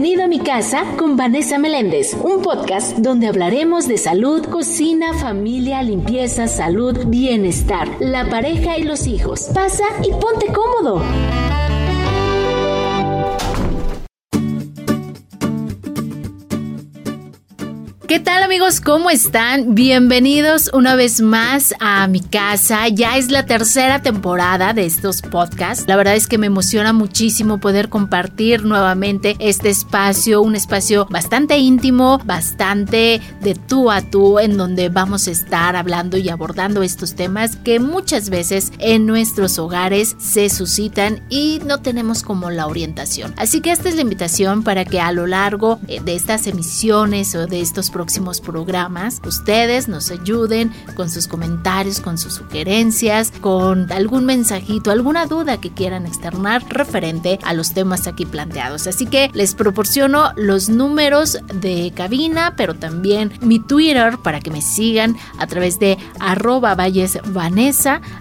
Bienvenido a mi casa con Vanessa Meléndez, un podcast donde hablaremos de salud, cocina, familia, limpieza, salud, bienestar, la pareja y los hijos. Pasa y ponte cómodo. ¿Qué tal amigos? ¿Cómo están? Bienvenidos una vez más a mi casa. Ya es la tercera temporada de estos podcasts. La verdad es que me emociona muchísimo poder compartir nuevamente este espacio, un espacio bastante íntimo, bastante de tú a tú, en donde vamos a estar hablando y abordando estos temas que muchas veces en nuestros hogares se suscitan y no tenemos como la orientación. Así que esta es la invitación para que a lo largo eh, de estas emisiones o de estos próximos programas, ustedes nos ayuden con sus comentarios, con sus sugerencias, con algún mensajito, alguna duda que quieran externar referente a los temas aquí planteados. Así que les proporciono los números de cabina, pero también mi Twitter para que me sigan a través de arroba valles.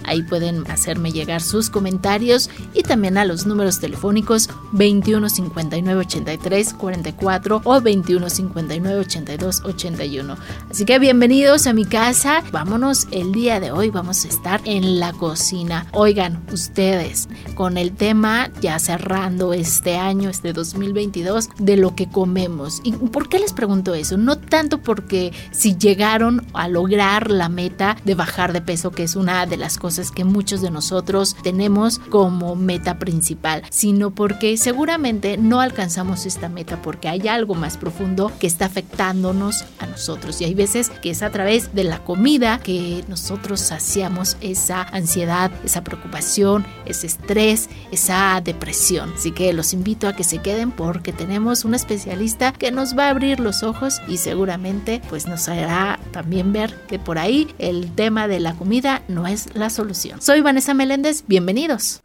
Ahí pueden hacerme llegar sus comentarios y también a los números telefónicos 21 59 83 44 o 21 59 82 81. Así que bienvenidos a mi casa. Vámonos el día de hoy. Vamos a estar en la cocina. Oigan, ustedes, con el tema ya cerrando este año, este 2022, de lo que comemos. ¿Y por qué les pregunto eso? No tanto porque si llegaron a lograr la meta de bajar de peso, que es una de las cosas que muchos de nosotros tenemos como meta principal, sino porque seguramente no alcanzamos esta meta porque hay algo más profundo que está afectándonos a nosotros. Y hay veces que es a través de la comida que nosotros saciamos esa ansiedad, esa preocupación, ese estrés, esa depresión. Así que los invito a que se queden porque tenemos un especialista que nos va a abrir los ojos y seguramente pues nos hará también ver que por ahí el tema de la comida no es la solución. Soy Vanessa Meléndez, bienvenidos.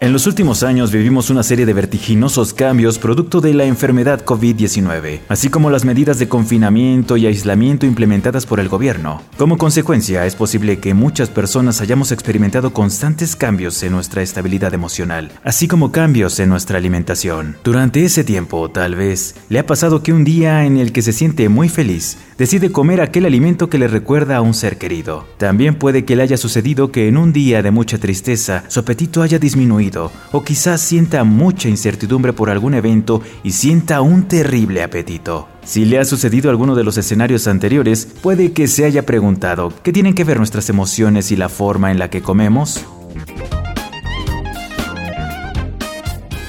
En los últimos años vivimos una serie de vertiginosos cambios producto de la enfermedad COVID-19, así como las medidas de confinamiento y aislamiento implementadas por el gobierno. Como consecuencia, es posible que muchas personas hayamos experimentado constantes cambios en nuestra estabilidad emocional, así como cambios en nuestra alimentación. Durante ese tiempo, tal vez, le ha pasado que un día en el que se siente muy feliz, decide comer aquel alimento que le recuerda a un ser querido. También puede que le haya sucedido que en un día de mucha tristeza, su apetito haya disminuido o quizás sienta mucha incertidumbre por algún evento y sienta un terrible apetito. Si le ha sucedido alguno de los escenarios anteriores, puede que se haya preguntado, ¿qué tienen que ver nuestras emociones y la forma en la que comemos?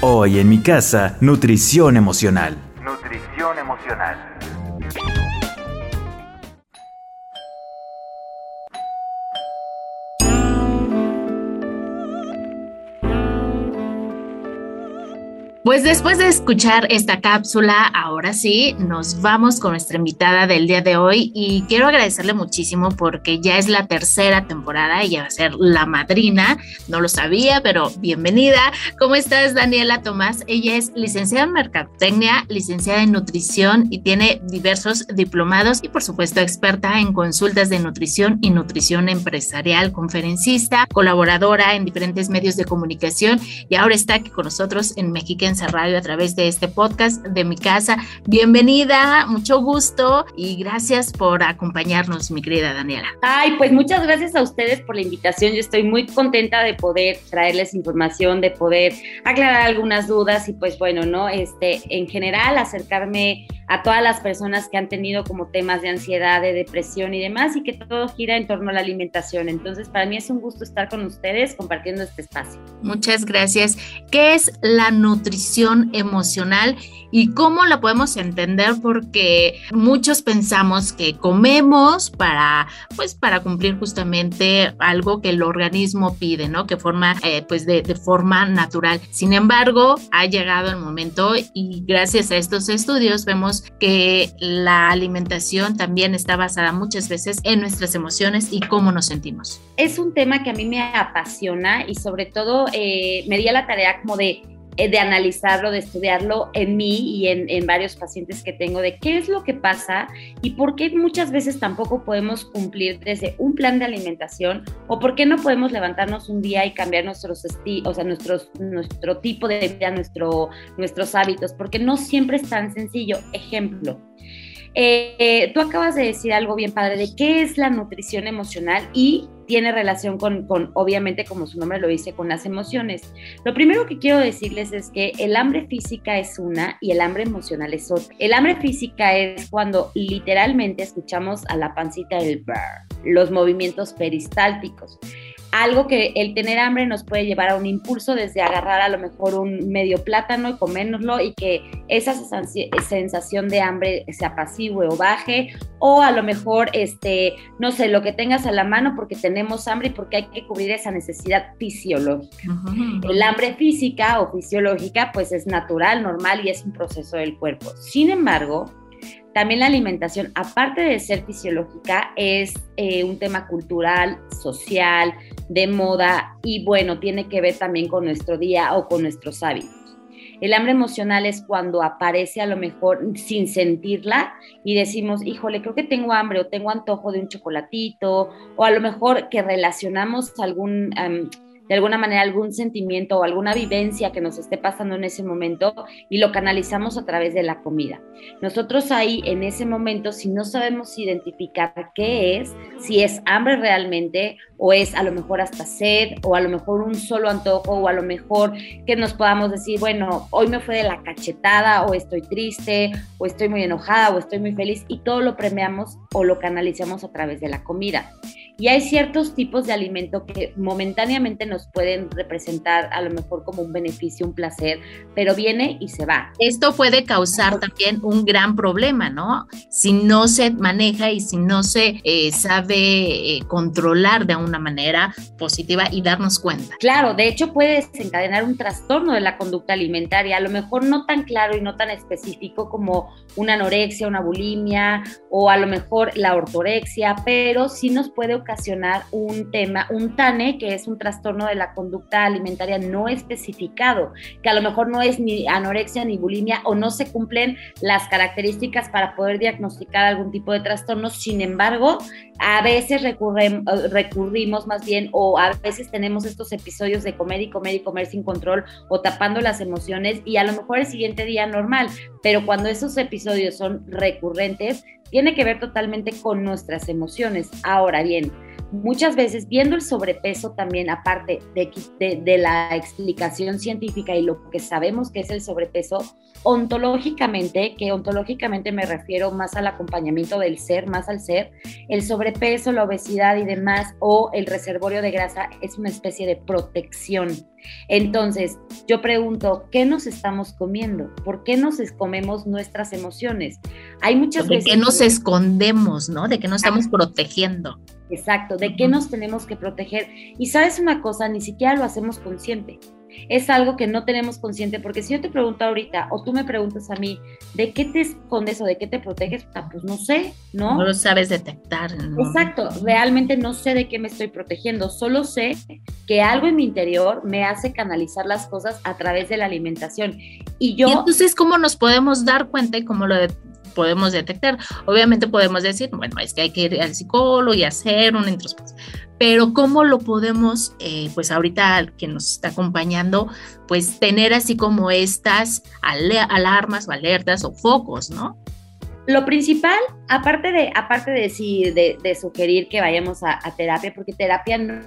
Hoy en mi casa, nutrición emocional. Nutrición emocional. Pues después de escuchar esta cápsula, ahora sí, nos vamos con nuestra invitada del día de hoy y quiero agradecerle muchísimo porque ya es la tercera temporada, ella va a ser la madrina, no lo sabía, pero bienvenida. ¿Cómo estás, Daniela Tomás? Ella es licenciada en Mercadotecnia, licenciada en Nutrición y tiene diversos diplomados y por supuesto experta en consultas de nutrición y nutrición empresarial, conferencista, colaboradora en diferentes medios de comunicación y ahora está aquí con nosotros en Radio a través de este podcast de mi casa. Bienvenida, mucho gusto y gracias por acompañarnos, mi querida Daniela. Ay, pues muchas gracias a ustedes por la invitación. Yo estoy muy contenta de poder traerles información, de poder aclarar algunas dudas y pues bueno, ¿no? Este, en general acercarme a todas las personas que han tenido como temas de ansiedad, de depresión y demás, y que todo gira en torno a la alimentación. Entonces, para mí es un gusto estar con ustedes compartiendo este espacio. Muchas gracias. ¿Qué es la nutrición emocional y cómo la podemos entender? Porque muchos pensamos que comemos para, pues, para cumplir justamente algo que el organismo pide, ¿no? Que forma, eh, pues, de, de forma natural. Sin embargo, ha llegado el momento y gracias a estos estudios vemos que la alimentación también está basada muchas veces en nuestras emociones y cómo nos sentimos. Es un tema que a mí me apasiona y sobre todo eh, me di a la tarea como de de analizarlo, de estudiarlo en mí y en, en, varios pacientes que tengo, de qué es lo que pasa y por qué muchas veces tampoco podemos cumplir desde un plan de alimentación o por qué no podemos levantarnos un día y cambiar nuestros o sea, nuestros, nuestro tipo de vida, nuestro, nuestros hábitos, porque no siempre es tan sencillo. Ejemplo, eh, tú acabas de decir algo bien padre de qué es la nutrición emocional y tiene relación con, obviamente, como su nombre lo dice, con las emociones. Lo primero que quiero decirles es que el hambre física es una y el hambre emocional es otra. El hambre física es cuando literalmente escuchamos a la pancita del bar, los movimientos peristálticos algo que el tener hambre nos puede llevar a un impulso desde agarrar a lo mejor un medio plátano y comérnoslo y que esa sensación de hambre se apacigüe o baje o a lo mejor este no sé lo que tengas a la mano porque tenemos hambre y porque hay que cubrir esa necesidad fisiológica. El hambre física o fisiológica pues es natural, normal y es un proceso del cuerpo. Sin embargo, también la alimentación, aparte de ser fisiológica, es eh, un tema cultural, social, de moda y bueno, tiene que ver también con nuestro día o con nuestros hábitos. El hambre emocional es cuando aparece a lo mejor sin sentirla y decimos, híjole, creo que tengo hambre o tengo antojo de un chocolatito o a lo mejor que relacionamos algún de alguna manera algún sentimiento o alguna vivencia que nos esté pasando en ese momento y lo canalizamos a través de la comida. Nosotros ahí en ese momento, si no sabemos identificar qué es, si es hambre realmente o es a lo mejor hasta sed o a lo mejor un solo antojo o a lo mejor que nos podamos decir, bueno, hoy me fue de la cachetada o estoy triste o estoy muy enojada o estoy muy feliz y todo lo premiamos o lo canalizamos a través de la comida. Y hay ciertos tipos de alimento que momentáneamente nos pueden representar a lo mejor como un beneficio, un placer, pero viene y se va. Esto puede causar también un gran problema, ¿no? Si no se maneja y si no se eh, sabe eh, controlar de una manera positiva y darnos cuenta. Claro, de hecho puede desencadenar un trastorno de la conducta alimentaria, a lo mejor no tan claro y no tan específico como una anorexia, una bulimia o a lo mejor la ortorexia, pero sí nos puede ocasionar un tema, un TANE, que es un trastorno de la conducta alimentaria no especificado, que a lo mejor no es ni anorexia ni bulimia o no se cumplen las características para poder diagnosticar algún tipo de trastorno. Sin embargo, a veces recurrimos más bien o a veces tenemos estos episodios de comer y comer y comer sin control o tapando las emociones y a lo mejor el siguiente día normal, pero cuando esos episodios son recurrentes, tiene que ver totalmente con nuestras emociones. Ahora bien, muchas veces viendo el sobrepeso también, aparte de, de, la explicación científica y lo que sabemos que es el sobrepeso, ontológicamente, que ontológicamente me refiero más al acompañamiento del ser, más al ser, el sobrepeso, la obesidad y demás, o el reservorio de grasa es una especie de protección. Entonces, yo pregunto, ¿qué nos estamos comiendo? ¿Por qué nos comemos nuestras emociones? Hay muchas veces... ¿De qué nos escondemos, no? ¿De qué nos estamos protegiendo? Exacto, ¿de qué nos tenemos que proteger? Y sabes una cosa, ni siquiera lo hacemos consciente es algo que no tenemos consciente, porque si yo te pregunto ahorita o tú me preguntas a mí, ¿de qué te escondes o de qué te proteges? Ah, pues no sé, ¿no? No lo sabes detectar. Exacto, realmente no sé de qué me estoy protegiendo, solo sé que algo en mi interior me hace canalizar las cosas a través de la alimentación. Y yo... entonces, ¿cómo nos podemos dar cuenta y cómo lo podemos detectar? Obviamente podemos decir, bueno, es que hay que ir al psicólogo y hacer una introspección pero cómo lo podemos, eh, pues ahorita que nos está acompañando, pues tener así como estas alarmas o alertas o focos, ¿no? Lo principal, aparte de, aparte de, decir, de, sugerir que vayamos a, terapia, porque terapia no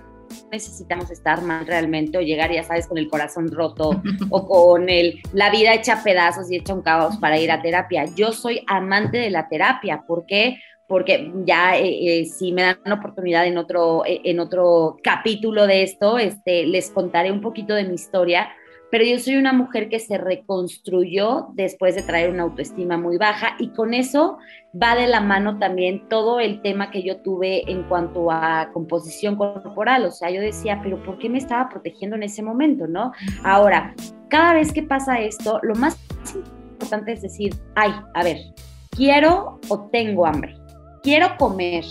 necesitamos estar mal realmente o llegar, ya sabes, con el corazón roto o con el, la vida hecha pedazos y hecha un caos para ir a terapia. Yo soy amante de la terapia. ¿Por qué? porque ya eh, eh, si me dan oportunidad en otro, eh, en otro capítulo de esto, este, les contaré un poquito de mi historia, pero yo soy una mujer que se reconstruyó después de traer una autoestima muy baja y con eso va de la mano también todo el tema que yo tuve en cuanto a composición corporal, o sea, yo decía, pero ¿por qué me estaba protegiendo en ese momento, no? Ahora, cada vez que pasa esto, lo más importante es decir, ay, a ver, quiero o tengo hambre quiero comer,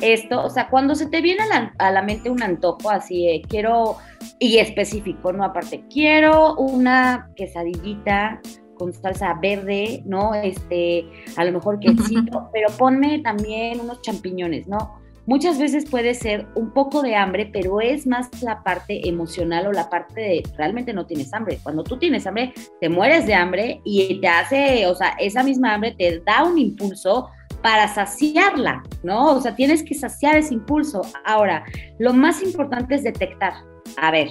esto, o sea, cuando se te viene a la, mente un antojo así, quiero, y específico, ¿no? Aparte, quiero una quesadillita con salsa verde, ¿no? Este, a lo mejor quesito, pero ponme también unos champiñones, ¿no? Muchas veces puede ser un poco de hambre, pero es más la parte emocional o la parte de realmente no tienes hambre. Cuando tú tienes hambre, te mueres de hambre y te hace, o sea, esa misma hambre te da un impulso para saciarla, ¿no? O sea, tienes que saciar ese impulso. Ahora, lo más importante es detectar, a ver,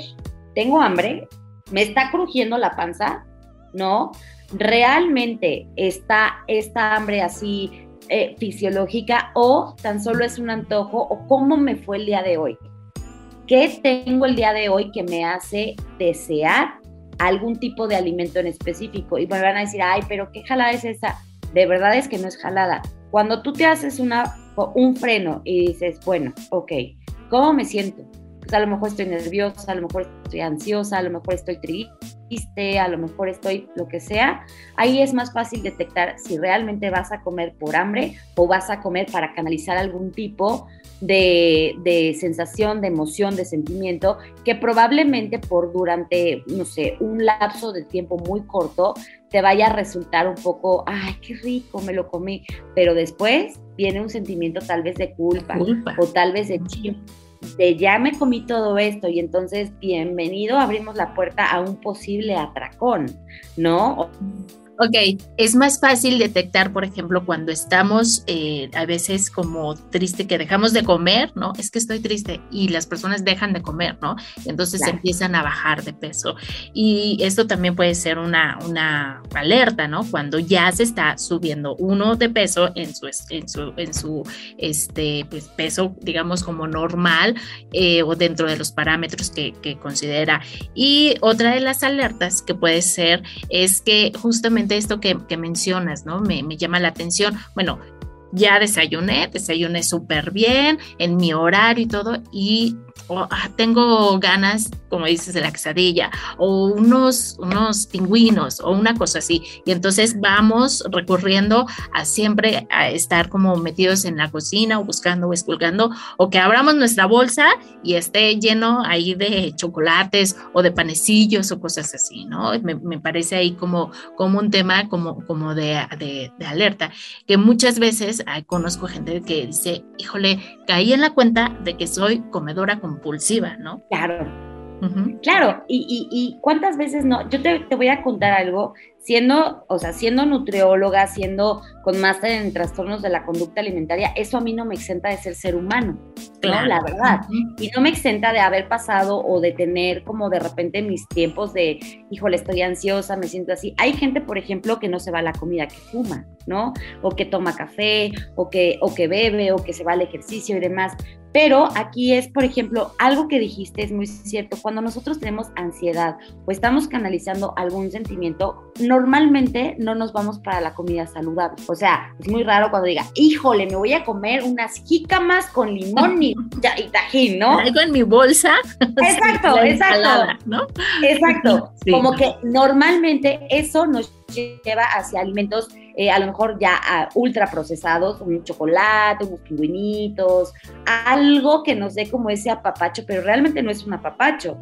tengo hambre, me está crujiendo la panza, ¿no? Realmente está esta hambre así eh, fisiológica o tan solo es un antojo o cómo me fue el día de hoy. ¿Qué tengo el día de hoy que me hace desear algún tipo de alimento en específico? Y me van a decir, ay, pero ¿qué jalada es esa? De verdad es que no es jalada. Cuando tú te haces una, un freno y dices, bueno, ok, ¿cómo me siento? Pues a lo mejor estoy nerviosa, a lo mejor estoy ansiosa, a lo mejor estoy triste, a lo mejor estoy lo que sea, ahí es más fácil detectar si realmente vas a comer por hambre o vas a comer para canalizar algún tipo de, de, sensación, de emoción, de sentimiento, que probablemente por durante, no sé, un lapso de tiempo muy corto te vaya a resultar un poco, ay, qué rico, me lo comí, pero después viene un sentimiento tal vez de culpa, o tal vez de chip ya me comí todo esto y entonces bienvenido, abrimos la puerta a un posible atracón, ¿no? Ok, es más fácil detectar, por ejemplo, cuando estamos eh, a veces como triste que dejamos de comer, ¿no? Es que estoy triste y las personas dejan de comer, ¿no? Entonces empiezan a bajar de peso. Y esto también puede ser una, una alerta, ¿no? Cuando ya se está subiendo uno de peso en su, en su, en su este, pues, peso, digamos, como normal eh, o dentro de los parámetros que, que considera. Y otra de las alertas que puede ser es que justamente esto que, mencionas, ¿no? Me, me llama la atención. Bueno, ya desayuné, desayuné súper bien en mi horario y todo, y Ah, tengo ganas, como dices, de la quesadilla, o unos, unos pingüinos, o una cosa así. Y entonces vamos recurriendo a siempre a estar como metidos en la cocina o buscando o esculgando, o que abramos nuestra bolsa y esté lleno ahí de chocolates o de panecillos o cosas así, ¿no? Me, parece ahí como, como un tema como, como de, de, de alerta, que muchas veces conozco gente que dice, híjole, caí en la cuenta de que soy comedora compulsiva, ¿no? Claro. Claro, y, y, cuántas veces no, yo te, te, voy a contar algo, siendo, o sea, siendo nutrióloga, siendo con máster en trastornos de la conducta alimentaria, eso a mí no me exenta de ser ser humano, claro. La verdad. Y no me exenta de haber pasado o de tener como de repente mis tiempos de, híjole, estoy ansiosa, me siento así. Hay gente, por ejemplo, que no se va a la comida, que fuma, ¿no? O que toma café, o que, o que bebe, o que se va al ejercicio y demás. Pero aquí es, por ejemplo, algo que dijiste es muy cierto. Cuando nosotros tenemos ansiedad o estamos canalizando algún sentimiento, normalmente no nos vamos para la comida saludable. O sea, es muy raro cuando diga, híjole, me voy a comer unas jícamas con limón y, tajín, ¿no? Algo en mi bolsa. Exacto, exacto. ¿no? Exacto. Como que normalmente eso nos lleva hacia alimentos eh, a lo mejor ya uh, ultra procesados, un chocolate, unos pingüinitos, algo que nos dé como ese apapacho, pero realmente no es un apapacho.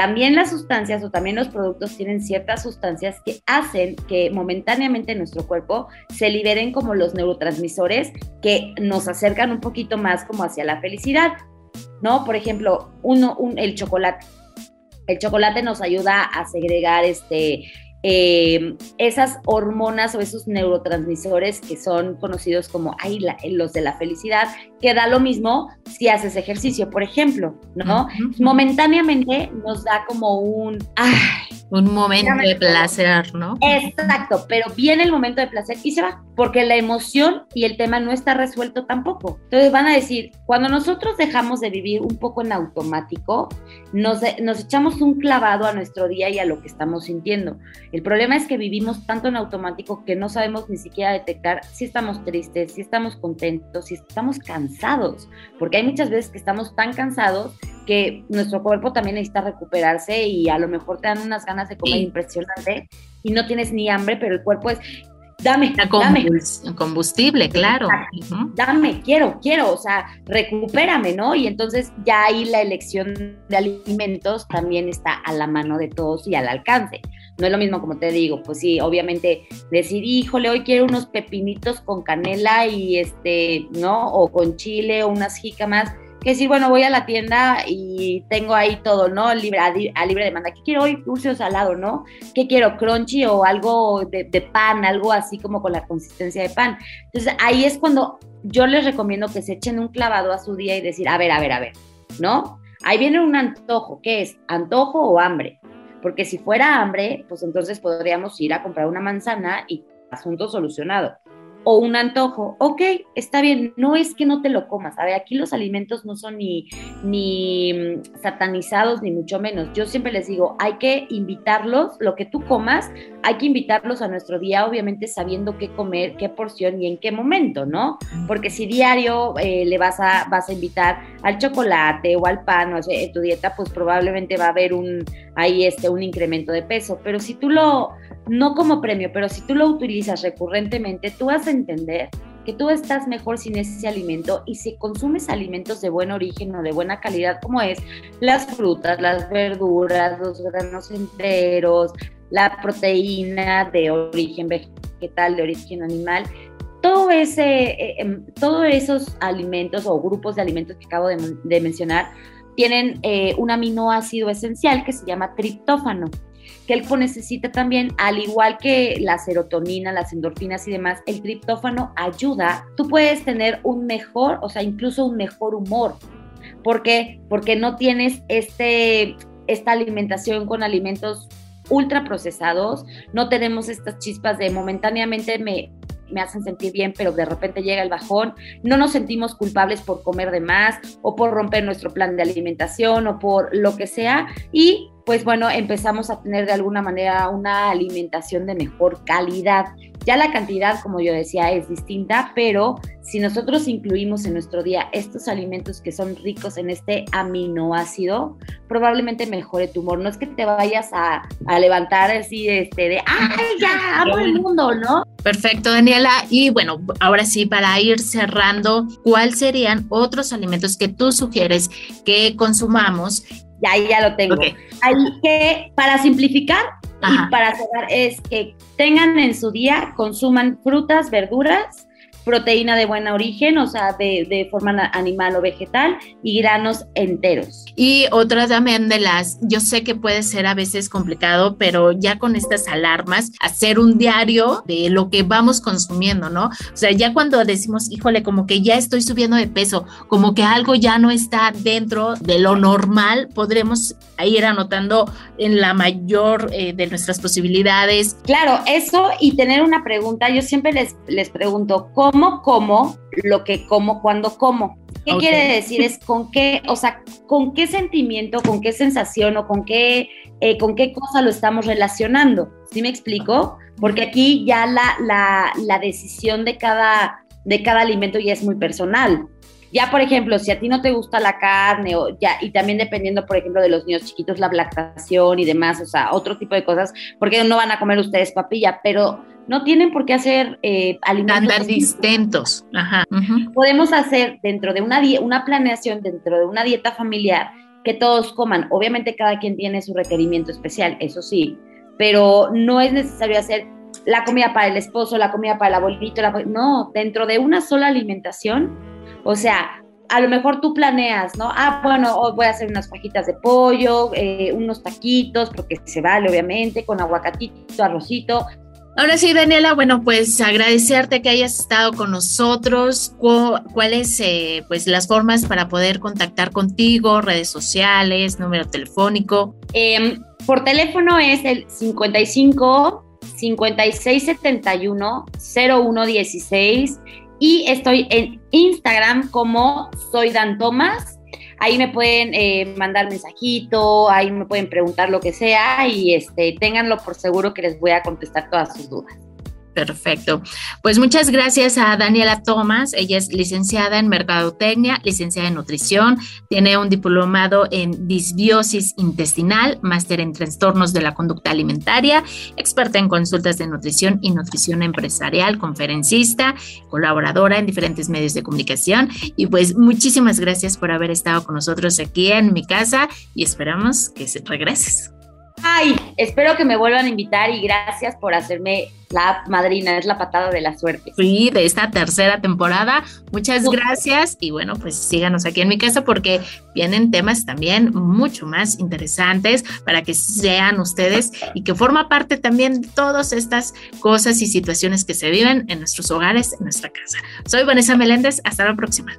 También las sustancias o también los productos tienen ciertas sustancias que hacen que momentáneamente en nuestro cuerpo se liberen como los neurotransmisores que nos acercan un poquito más como hacia la felicidad, ¿no? Por ejemplo, uno, el chocolate. El chocolate nos ayuda a segregar este, eh, esas hormonas o esos neurotransmisores que son conocidos como los de la felicidad, que da lo mismo si haces ejercicio, por ejemplo, ¿no? Momentáneamente nos da como un, un momento de placer, ¿no? Exacto, pero viene el momento de placer y se va, porque la emoción y el tema no está resuelto tampoco. Entonces van a decir, cuando nosotros dejamos de vivir un poco en automático, nos, nos echamos un clavado a nuestro día y a lo que estamos sintiendo. El problema es que vivimos tanto en automático que no sabemos ni siquiera detectar si estamos tristes, si estamos contentos, si estamos cansados, porque hay muchas veces que estamos tan cansados que nuestro cuerpo también necesita recuperarse y a lo mejor te dan unas ganas de comer impresionante y no tienes ni hambre, pero el cuerpo es, dame, dame. Combustible, claro. Dame, quiero, quiero, o sea, recupérame, ¿no? Y entonces ya ahí la elección de alimentos también está a la mano de todos y al alcance. No es lo mismo como te digo, pues sí, obviamente decir, híjole, hoy quiero unos pepinitos con canela y este, ¿no? O con chile o unas jícamas que decir, bueno, voy a la tienda y tengo ahí todo, ¿no? Libre, a, libre demanda. ¿Qué quiero hoy? Dulce o salado, ¿no? ¿Qué quiero? Crunchy o algo de, de, pan, algo así como con la consistencia de pan. Entonces ahí es cuando yo les recomiendo que se echen un clavado a su día y decir, a ver, a ver, a ver, ¿no? Ahí viene un antojo. ¿Qué es? ¿Antojo o hambre? Porque si fuera hambre, pues entonces podríamos ir a comprar una manzana y asunto solucionado o un antojo, ok, está bien, no es que no te lo comas, a ver, aquí los alimentos no son ni, ni mm, satanizados, ni mucho menos. Yo siempre les digo, hay que invitarlos, lo que tú comas, hay que invitarlos a nuestro día, obviamente sabiendo qué comer, qué porción y en qué momento, ¿no? Porque si diario eh, le vas a, vas a invitar al chocolate o al pan o a tu dieta, pues probablemente va a haber un, ahí este, un incremento de peso, pero si tú lo no como premio, pero si tú lo utilizas recurrentemente, tú vas entender que tú estás mejor sin ese alimento y si consumes alimentos de buen origen o de buena calidad, como es las frutas, las verduras, los granos enteros, la proteína de origen vegetal, de origen animal, todo ese, eh, em, todos esos alimentos o grupos de alimentos que acabo de, mencionar tienen eh, un aminoácido esencial que se llama triptófano que el cuerpo necesita también, al igual que la serotonina, las endorfinas y demás, el triptófano ayuda. Tú puedes tener un mejor, o sea, incluso un mejor humor. ¿Por qué? Porque no tienes este, esta alimentación con alimentos ultraprocesados, no tenemos estas chispas de momentáneamente me, me hacen sentir bien, pero de repente llega el bajón, no nos sentimos culpables por comer de más o por romper nuestro plan de alimentación o por lo que sea y pues bueno, empezamos a tener de alguna manera una alimentación de mejor calidad. Ya la cantidad, como yo decía, es distinta, pero si nosotros incluimos en nuestro día estos alimentos que son ricos en este aminoácido, probablemente mejore tu humor. No es que te vayas a, levantar así este, de, ¡ay, ya, amo el mundo! ¿no? Perfecto, Daniela. Y bueno, ahora sí, para ir cerrando, ¿cuáles serían otros alimentos que tú sugieres que consumamos ya, ya lo tengo. Hay que, para simplificar y para cerrar, es que tengan en su día, consuman frutas, verduras, proteína de buen origen, o sea, de, forma animal o vegetal, y granos enteros. Y otra también de las, yo sé que puede ser a veces complicado, pero ya con estas alarmas, hacer un diario de lo que vamos consumiendo, ¿no? O sea, ya cuando decimos, híjole, como que ya estoy subiendo de peso, como que algo ya no está dentro de lo normal, podremos ir anotando en la mayor eh, de nuestras posibilidades. Claro, eso y tener una pregunta, yo siempre les, les pregunto, ¿cómo cómo como lo que como cuando como. ¿Qué quiere decir? Es con qué, o sea, con qué sentimiento, con qué sensación o con qué, eh, con qué cosa lo estamos relacionando. ¿Sí me explico? Porque aquí ya la, la, la decisión de cada, de cada alimento ya es muy personal. Ya, por ejemplo, si a ti no te gusta la carne, o ya, y también dependiendo, por ejemplo, de los niños chiquitos, la lactación y demás, o sea, otro tipo de cosas, porque no van a comer ustedes papilla, pero no tienen por qué hacer eh, alimentos distintos. Ajá. Podemos hacer dentro de una, una planeación, dentro de una dieta familiar, que todos coman. Obviamente cada quien tiene su requerimiento especial, eso sí, pero no es necesario hacer la comida para el esposo, la comida para el abuelito, la... no, dentro de una sola alimentación, o sea, a lo mejor tú planeas, ¿no? Ah, bueno, hoy voy a hacer unas fajitas de pollo, eh, unos taquitos, porque se vale, obviamente, con aguacatito, arrocito, Ahora sí, Daniela, bueno, pues agradecerte que hayas estado con nosotros. ¿Cuáles eh, pues las formas para poder contactar contigo? Redes sociales, número telefónico. Em, por teléfono es el 55 5671 0116 y estoy en Instagram como soy Dan Tomás Ahí me pueden eh, mandar mensajito, ahí me pueden preguntar lo que sea y este, ténganlo por seguro que les voy a contestar todas sus dudas. Perfecto. Pues muchas gracias a Daniela Thomas. Ella es licenciada en Mercadotecnia, licenciada en Nutrición, tiene un diplomado en disbiosis intestinal, máster en trastornos de la conducta alimentaria, experta en consultas de nutrición y nutrición empresarial, conferencista, colaboradora en diferentes medios de comunicación. Y pues muchísimas gracias por haber estado con nosotros aquí en mi casa y esperamos que regreses. Ay, espero que me vuelvan a invitar y gracias por hacerme la madrina, es la patada de la suerte. Sí, de esta tercera temporada. Muchas gracias y bueno, pues síganos aquí en mi casa porque vienen temas también mucho más interesantes para que sean ustedes y que forma parte también de todas estas cosas y situaciones que se viven en nuestros hogares, en nuestra casa. Soy Vanessa Meléndez, hasta la próxima.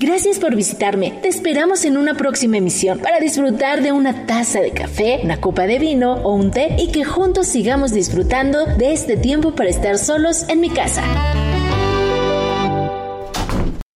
Gracias por visitarme. Te esperamos en una próxima emisión para disfrutar de una taza de café, una copa de vino o un té y que juntos sigamos disfrutando de este tiempo para estar solos en mi casa.